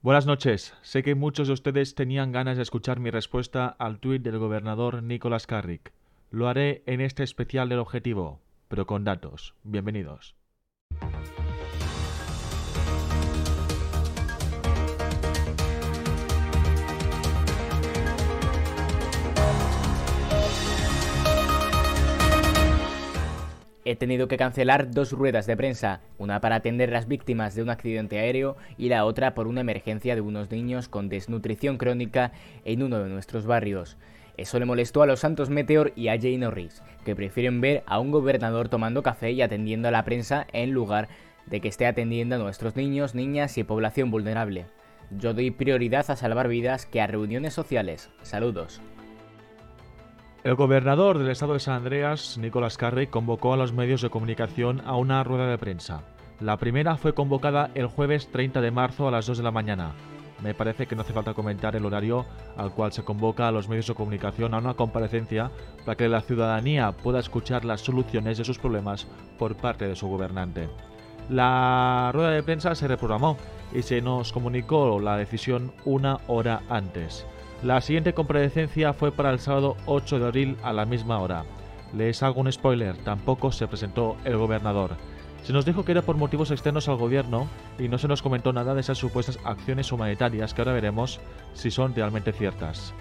Buenas noches. Sé que muchos de ustedes tenían ganas de escuchar mi respuesta al tuit del gobernador Nicolás Carrick. Lo haré en este especial del objetivo, pero con datos. Bienvenidos. He tenido que cancelar dos ruedas de prensa, una para atender las víctimas de un accidente aéreo y la otra por una emergencia de unos niños con desnutrición crónica en uno de nuestros barrios. Eso le molestó a los Santos Meteor y a Jay Norris, que prefieren ver a un gobernador tomando café y atendiendo a la prensa en lugar de que esté atendiendo a nuestros niños, niñas y población vulnerable. Yo doy prioridad a salvar vidas que a reuniones sociales. Saludos. El gobernador del estado de San Andreas, Nicolás Carrey, convocó a los medios de comunicación a una rueda de prensa. La primera fue convocada el jueves 30 de marzo a las 2 de la mañana. Me parece que no hace falta comentar el horario al cual se convoca a los medios de comunicación a una comparecencia para que la ciudadanía pueda escuchar las soluciones de sus problemas por parte de su gobernante. La rueda de prensa se reprogramó y se nos comunicó la decisión una hora antes. La siguiente comparecencia fue para el sábado 8 de abril a la misma hora. Les hago un spoiler, tampoco se presentó el gobernador. Se nos dijo que era por motivos externos al gobierno y no se nos comentó nada de esas supuestas acciones humanitarias que ahora veremos si son realmente ciertas.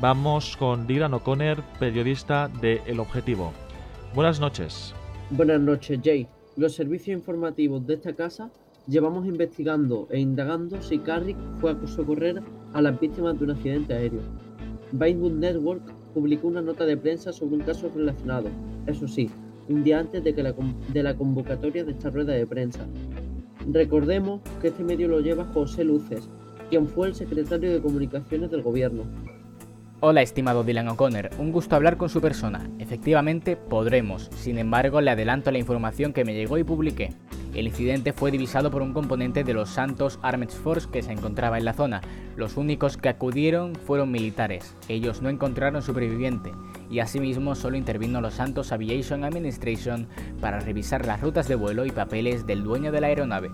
Vamos con Dylan O'Connor, periodista de El Objetivo. Buenas noches. Buenas noches, Jay. Los servicios informativos de esta casa llevamos investigando e indagando si Carrick fue a socorrer a las víctimas de un accidente aéreo. Vinewood Network publicó una nota de prensa sobre un caso relacionado, eso sí, un día antes de, que la, de la convocatoria de esta rueda de prensa. Recordemos que este medio lo lleva José Luces, quien fue el secretario de Comunicaciones del gobierno. Hola, estimado Dylan O'Connor, un gusto hablar con su persona. Efectivamente, podremos. Sin embargo, le adelanto la información que me llegó y publiqué. El incidente fue divisado por un componente de los Santos Armed Force que se encontraba en la zona. Los únicos que acudieron fueron militares. Ellos no encontraron superviviente y asimismo solo intervino los Santos Aviation Administration para revisar las rutas de vuelo y papeles del dueño de la aeronave.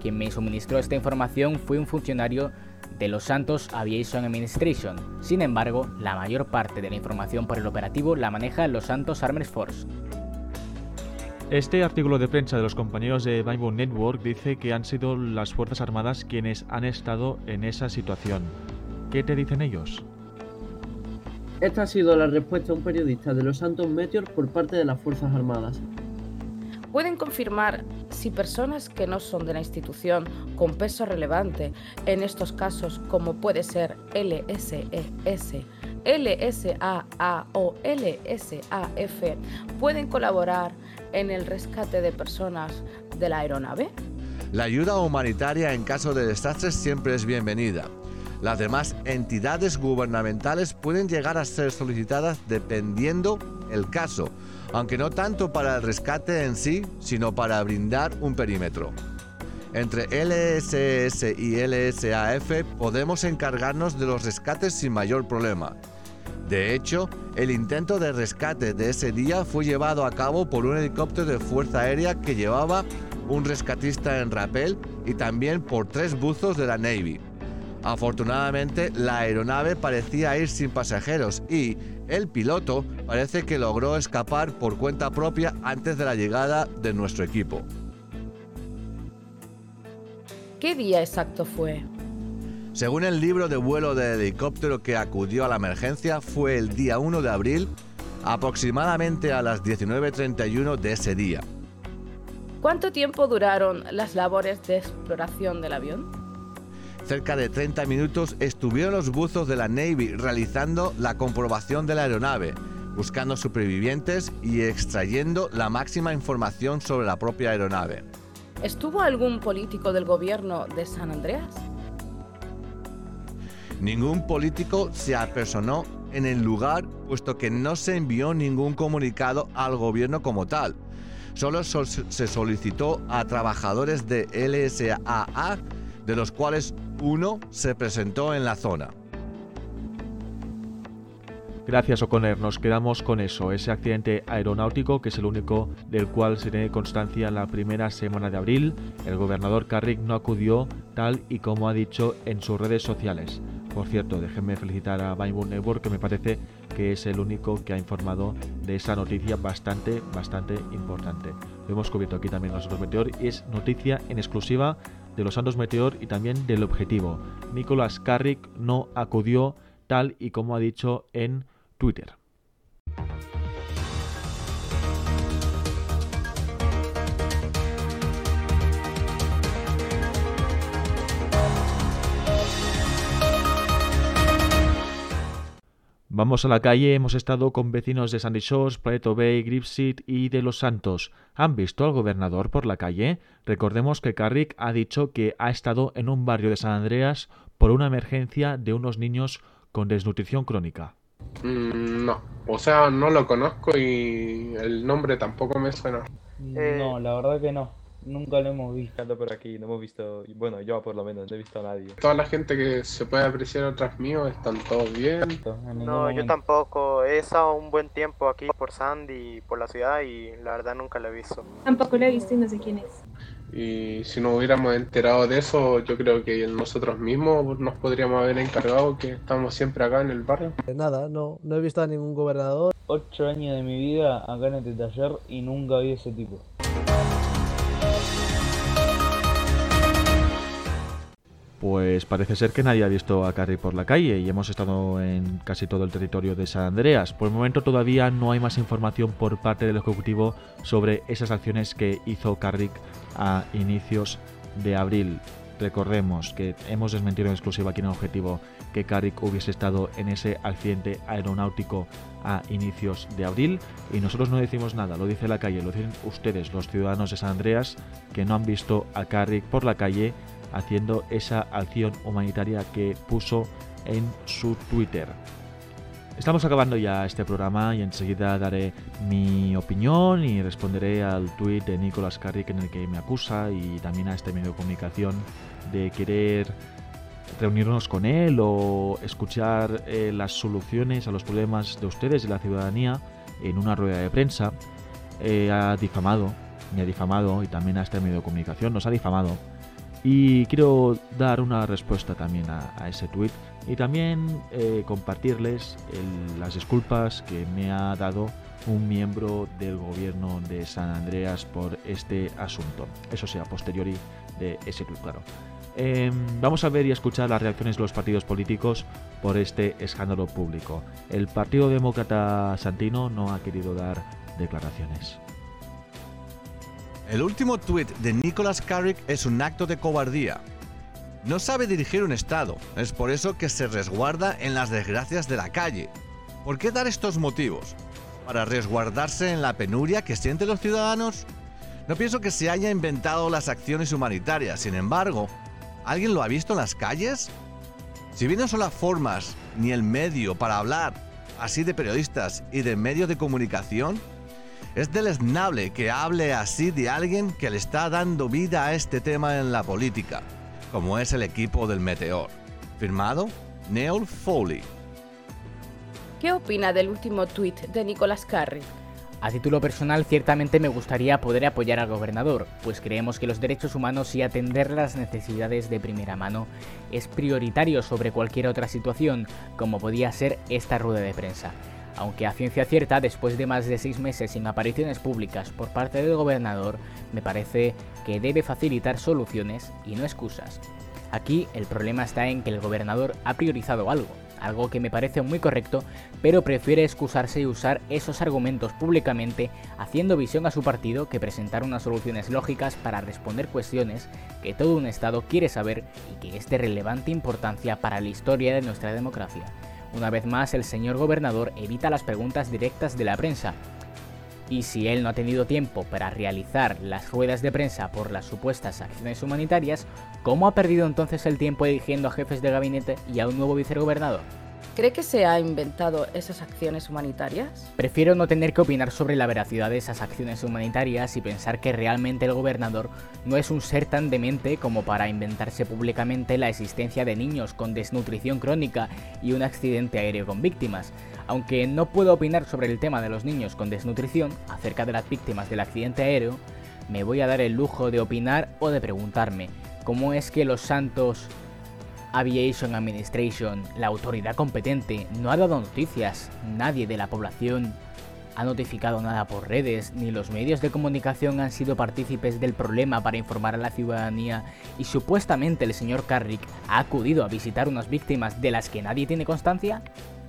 Quien me suministró esta información fue un funcionario de los Santos Aviation Administration. Sin embargo, la mayor parte de la información por el operativo la maneja los Santos Armed Force. Este artículo de prensa de los compañeros de Bible Network dice que han sido las Fuerzas Armadas quienes han estado en esa situación. ¿Qué te dicen ellos? Esta ha sido la respuesta a un periodista de los Santos Meteor por parte de las Fuerzas Armadas. Pueden confirmar si personas que no son de la institución con peso relevante en estos casos, como puede ser LSES, LSAA o LSAF, pueden colaborar en el rescate de personas de la aeronave? La ayuda humanitaria en caso de desastres siempre es bienvenida. Las demás entidades gubernamentales pueden llegar a ser solicitadas dependiendo el caso, aunque no tanto para el rescate en sí, sino para brindar un perímetro. Entre LSS y LSAF podemos encargarnos de los rescates sin mayor problema, de hecho, el intento de rescate de ese día fue llevado a cabo por un helicóptero de Fuerza Aérea que llevaba un rescatista en rapel y también por tres buzos de la Navy. Afortunadamente, la aeronave parecía ir sin pasajeros y el piloto parece que logró escapar por cuenta propia antes de la llegada de nuestro equipo. ¿Qué día exacto fue? Según el libro de vuelo del helicóptero que acudió a la emergencia, fue el día 1 de abril, aproximadamente a las 19.31 de ese día. ¿Cuánto tiempo duraron las labores de exploración del avión? Cerca de 30 minutos estuvieron los buzos de la Navy realizando la comprobación de la aeronave, buscando supervivientes y extrayendo la máxima información sobre la propia aeronave. ¿Estuvo algún político del gobierno de San Andreas? Ningún político se apersonó en el lugar, puesto que no se envió ningún comunicado al gobierno como tal. Solo se solicitó a trabajadores de LSAA, de los cuales uno se presentó en la zona. Gracias O'Connor, nos quedamos con eso, ese accidente aeronáutico que es el único del cual se tiene constancia en la primera semana de abril. El gobernador Carrick no acudió tal y como ha dicho en sus redes sociales. Por cierto, déjenme felicitar a Vinewood Network que me parece que es el único que ha informado de esa noticia bastante, bastante importante. Lo hemos cubierto aquí también nosotros Meteor y es noticia en exclusiva de los Santos Meteor y también del objetivo. Nicolás Carrick no acudió tal y como ha dicho en Twitter. Vamos a la calle, hemos estado con vecinos de Sandy Shores, Plato Bay, Gripseed y de Los Santos. ¿Han visto al gobernador por la calle? Recordemos que Carrick ha dicho que ha estado en un barrio de San Andreas por una emergencia de unos niños con desnutrición crónica. Mm, no, o sea, no lo conozco y el nombre tampoco me suena. Eh, No, la verdad que no. Nunca lo hemos visto. Ando por aquí, no hemos visto, bueno, yo por lo menos no he visto a nadie. Toda la gente que se puede apreciar atrás mío están todos bien. No, yo tampoco. He estado un buen tiempo aquí por Sandy, por la ciudad y la verdad nunca lo he visto. Tampoco lo he visto y no sé quién es. Y si nos hubiéramos enterado de eso, yo creo que nosotros mismos nos podríamos haber encargado que estamos siempre acá en el barrio. Nada, no, no he visto a ningún gobernador. Ocho años de mi vida acá en este taller y nunca vi ese tipo. Pues parece ser que nadie ha visto a Carrick por la calle y hemos estado en casi todo el territorio de San Andreas. Por el momento todavía no hay más información por parte del Ejecutivo sobre esas acciones que hizo Carrick a inicios de abril. Recordemos que hemos desmentido en exclusiva aquí en Objetivo que Carrick hubiese estado en ese accidente aeronáutico a inicios de abril y nosotros no decimos nada, lo dice la calle, lo dicen ustedes, los ciudadanos de San Andreas, que no han visto a Carrick por la calle haciendo esa acción humanitaria que puso en su Twitter. Estamos acabando ya este programa y enseguida daré mi opinión y responderé al tweet de Nicolas Carrick en el que me acusa y también a este medio de comunicación de querer reunirnos con él o escuchar eh, las soluciones a los problemas de ustedes y la ciudadanía en una rueda de prensa. Eh, ha difamado, me ha difamado y también a este medio de comunicación nos ha difamado. Y quiero dar una respuesta también a, ese tweet y también eh, compartirles las disculpas que me ha dado un miembro del gobierno de San Andreas por este asunto. Eso sea, posteriori de ese tweet, claro. Em, vamos a ver y escuchar las reacciones de los partidos políticos por este escándalo público. El Partido Demócrata Santino no ha querido dar declaraciones. El último tuit de Nicholas Carrick es un acto de cobardía. No sabe dirigir un Estado, es por eso que se resguarda en las desgracias de la calle. ¿Por qué dar estos motivos? ¿Para resguardarse en la penuria que sienten los ciudadanos? No pienso que se haya inventado las acciones humanitarias, sin embargo, ¿alguien lo ha visto en las calles? Si bien no son las formas ni el medio para hablar así de periodistas y de medios de comunicación, es deleznable que hable así de alguien que le está dando vida a este tema en la política, como es el equipo del Meteor. Firmado Neil Foley. ¿Qué opina del último tuit de Nicolas Carrick? A título personal, ciertamente me gustaría poder apoyar al gobernador, pues creemos que los derechos humanos y atender las necesidades de primera mano es prioritario sobre cualquier otra situación, como podía ser esta rueda de prensa. Aunque a ciencia cierta, después de más de seis meses sin apariciones públicas por parte del gobernador, me parece que debe facilitar soluciones y no excusas. Aquí el problema está en que el gobernador ha priorizado algo, algo que me parece muy correcto, pero prefiere excusarse y usar esos argumentos públicamente, haciendo visión a su partido que presentar unas soluciones lógicas para responder cuestiones que todo un Estado quiere saber y que es de relevante importancia para la historia de nuestra democracia. Una vez más, el señor gobernador evita las preguntas directas de la prensa, y si él no ha tenido tiempo para realizar las ruedas de prensa por las supuestas acciones humanitarias, ¿cómo ha perdido entonces el tiempo eligiendo a jefes de gabinete y a un nuevo vicegobernador? ¿Cree que se ha inventado esas acciones humanitarias? Prefiero no tener que opinar sobre la veracidad de esas acciones humanitarias y pensar que realmente el gobernador no es un ser tan demente como para inventarse públicamente la existencia de niños con desnutrición crónica y un accidente aéreo con víctimas. Aunque no puedo opinar sobre el tema de los niños con desnutrición acerca de las víctimas del accidente aéreo, me voy a dar el lujo de opinar o de preguntarme cómo es que los santos Aviation Administration, la autoridad competente, no ha dado noticias. Nadie de la población ha notificado nada por redes, ni los medios de comunicación han sido partícipes del problema para informar a la ciudadanía y supuestamente el señor Carrick ha acudido a visitar unas víctimas de las que nadie tiene constancia?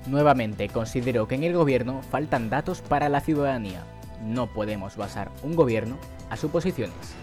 Nuevamente considero que en el gobierno faltan datos para la ciudadanía. No podemos basar un gobierno a suposiciones.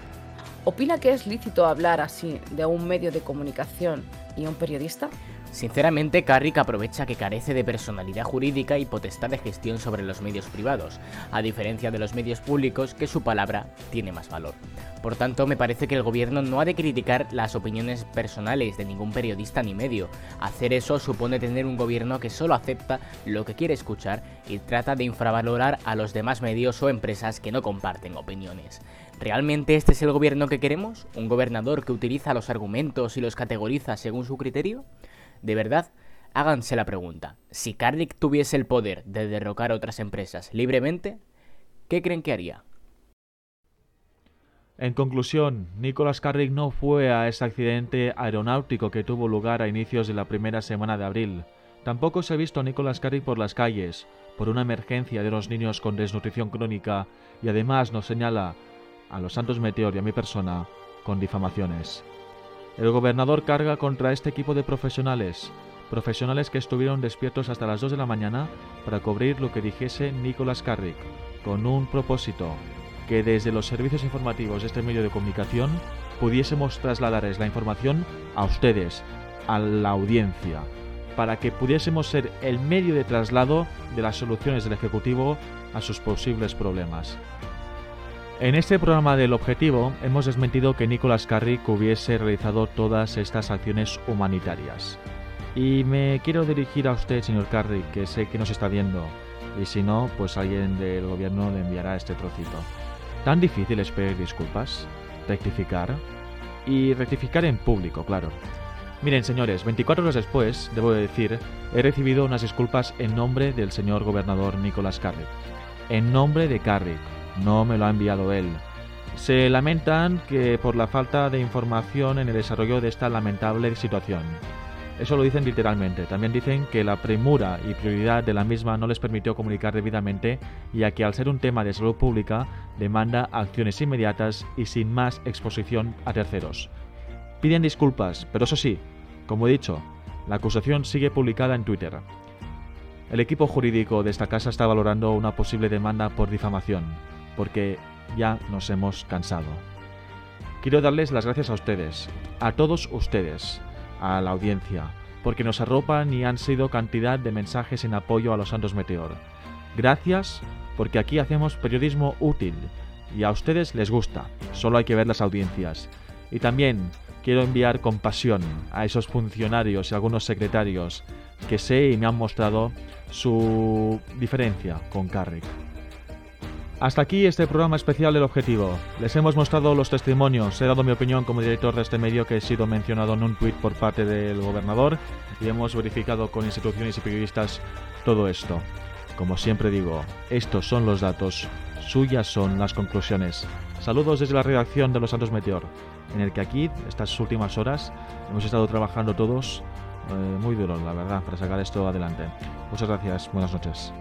¿Opina que es lícito hablar así de un medio de comunicación y un periodista? Sinceramente, Carrick aprovecha que carece de personalidad jurídica y potestad de gestión sobre los medios privados, a diferencia de los medios públicos que su palabra tiene más valor. Por tanto, me parece que el gobierno no ha de criticar las opiniones personales de ningún periodista ni medio. Hacer eso supone tener un gobierno que solo acepta lo que quiere escuchar y trata de infravalorar a los demás medios o empresas que no comparten opiniones. ¿Realmente este es el gobierno que queremos? ¿Un gobernador que utiliza los argumentos y los categoriza según su criterio? De verdad, háganse la pregunta. Si Carrick tuviese el poder de derrocar otras empresas libremente, ¿qué creen que haría? En conclusión, Nicholas Carrick no fue a ese accidente aeronáutico que tuvo lugar a inicios de la primera semana de abril. Tampoco se ha visto a Nicholas Carrick por las calles, por una emergencia de los niños con desnutrición crónica, y además nos señala a los Santos Meteor y a mi persona con difamaciones. El gobernador carga contra este equipo de profesionales, profesionales que estuvieron despiertos hasta las 2 de la mañana para cubrir lo que dijese Nicholas Carrick, con un propósito, que desde los servicios informativos de este medio de comunicación pudiésemos trasladarles la información a ustedes, a la audiencia, para que pudiésemos ser el medio de traslado de las soluciones del Ejecutivo a sus posibles problemas. En este programa del Objetivo hemos desmentido que Nicholas Carrick hubiese realizado todas estas acciones humanitarias. Y me quiero dirigir a usted, señor Carrick, que sé que nos está viendo. Y si no, pues alguien del gobierno le enviará este trocito. ¿Tan difícil es pedir disculpas? ¿Rectificar? Y rectificar en público, claro. Miren, señores, 24 horas después, debo decir, he recibido unas disculpas en nombre del señor gobernador Nicholas Carrick. En nombre de Carrick, no me lo ha enviado él. Se lamentan que por la falta de información en el desarrollo de esta lamentable situación. Eso lo dicen literalmente. También dicen que la premura y prioridad de la misma no les permitió comunicar debidamente, ya que al ser un tema de salud pública demanda acciones inmediatas y sin más exposición a terceros. Piden disculpas, pero eso sí, como he dicho, la acusación sigue publicada en Twitter. El equipo jurídico de esta casa está valorando una posible demanda por difamación porque ya nos hemos cansado. Quiero darles las gracias a ustedes, a todos ustedes, a la audiencia, porque nos arropan y han sido cantidad de mensajes en apoyo a los Santos Meteor. Gracias porque aquí hacemos periodismo útil y a ustedes les gusta, solo hay que ver las audiencias. Y también quiero enviar compasión a esos funcionarios y algunos secretarios que sé y me han mostrado su diferencia con Carrick. Hasta aquí este programa especial del Objetivo. Les hemos mostrado los testimonios, he dado mi opinión como director de este medio que he sido mencionado en un tuit por parte del gobernador y hemos verificado con instituciones y periodistas todo esto. Como siempre digo, estos son los datos, suyas son las conclusiones. Saludos desde la redacción de Los Santos Meteor, en el que aquí, estas últimas horas, hemos estado trabajando todos eh, muy duro, la verdad, para sacar esto adelante. Muchas gracias, buenas noches.